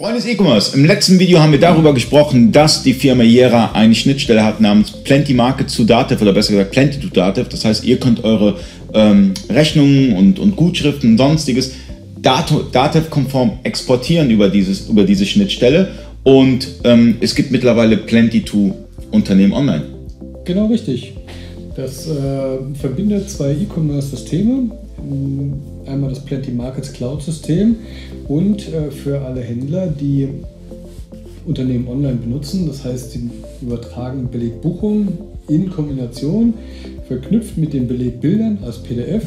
Freunde des E-Commerce, im letzten Video haben wir darüber gesprochen, dass die Firma Yera eine Schnittstelle hat namens Plenty Market zu Dativ oder besser gesagt Plenty to Dativ. Das heißt, ihr könnt eure ähm, Rechnungen und, und Gutschriften und sonstiges Dativ-konform exportieren über, dieses, über diese Schnittstelle und ähm, es gibt mittlerweile Plenty to Unternehmen online. Genau richtig. Das äh, verbindet zwei E-Commerce-Systeme einmal das Plenty Markets Cloud System und äh, für alle Händler, die Unternehmen online benutzen. Das heißt, sie übertragen Belegbuchungen in Kombination, verknüpft mit den Belegbildern als PDF,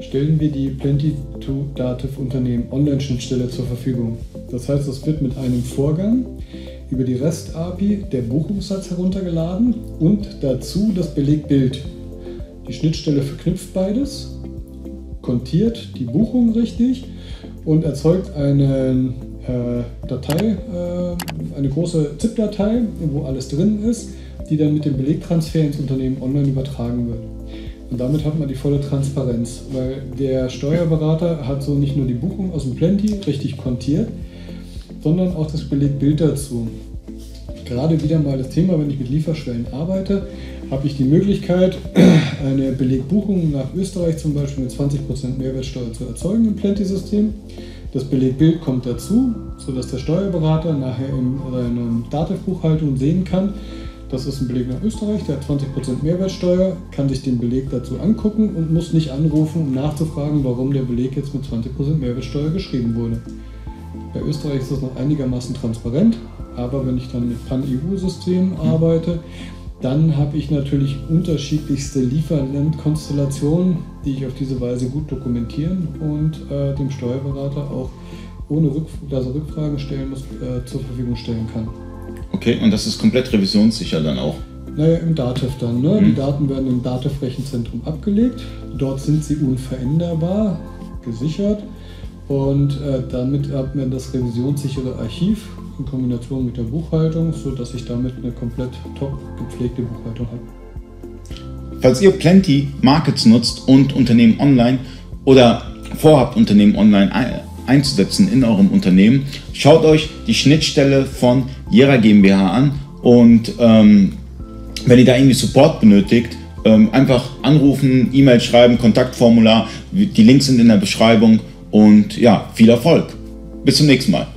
stellen wir die Plenty to Dativ Unternehmen Online-Schnittstelle zur Verfügung. Das heißt, es wird mit einem Vorgang über die REST-API der Buchungssatz heruntergeladen und dazu das Belegbild. Die Schnittstelle verknüpft beides kontiert die Buchung richtig und erzeugt eine äh, Datei, äh, eine große ZIP-Datei, wo alles drin ist, die dann mit dem Belegtransfer ins Unternehmen online übertragen wird. Und damit hat man die volle Transparenz, weil der Steuerberater hat so nicht nur die Buchung aus dem Plenty richtig kontiert, sondern auch das Belegbild dazu. Gerade wieder mal das Thema, wenn ich mit Lieferschwellen arbeite, habe ich die Möglichkeit, eine Belegbuchung nach Österreich zum Beispiel mit 20% Mehrwertsteuer zu erzeugen im Plenty-System. Das Belegbild kommt dazu, sodass der Steuerberater nachher in seiner Dativ-Buchhaltung sehen kann, das ist ein Beleg nach Österreich, der hat 20% Mehrwertsteuer, kann sich den Beleg dazu angucken und muss nicht anrufen, um nachzufragen, warum der Beleg jetzt mit 20% Mehrwertsteuer geschrieben wurde. Bei Österreich ist das noch einigermaßen transparent, aber wenn ich dann mit Pan-EU-Systemen mhm. arbeite, dann habe ich natürlich unterschiedlichste Lieferlandkonstellationen, die ich auf diese Weise gut dokumentieren und äh, dem Steuerberater auch ohne Rück dass er Rückfragen stellen muss, äh, zur Verfügung stellen kann. Okay, und das ist komplett revisionssicher dann auch? Naja, im DATEV dann. Ne? Mhm. Die Daten werden im DATEV-Rechenzentrum abgelegt. Dort sind sie unveränderbar gesichert und äh, damit hat man das revisionssichere Archiv in Kombination mit der Buchhaltung, sodass ich damit eine komplett top gepflegte Buchhaltung habe. Falls ihr Plenty Markets nutzt und Unternehmen online oder vorhabt, Unternehmen online einzusetzen in eurem Unternehmen, schaut euch die Schnittstelle von Jera GmbH an und ähm, wenn ihr da irgendwie Support benötigt, ähm, einfach anrufen, E-Mail schreiben, Kontaktformular, die Links sind in der Beschreibung und ja, viel Erfolg. Bis zum nächsten Mal.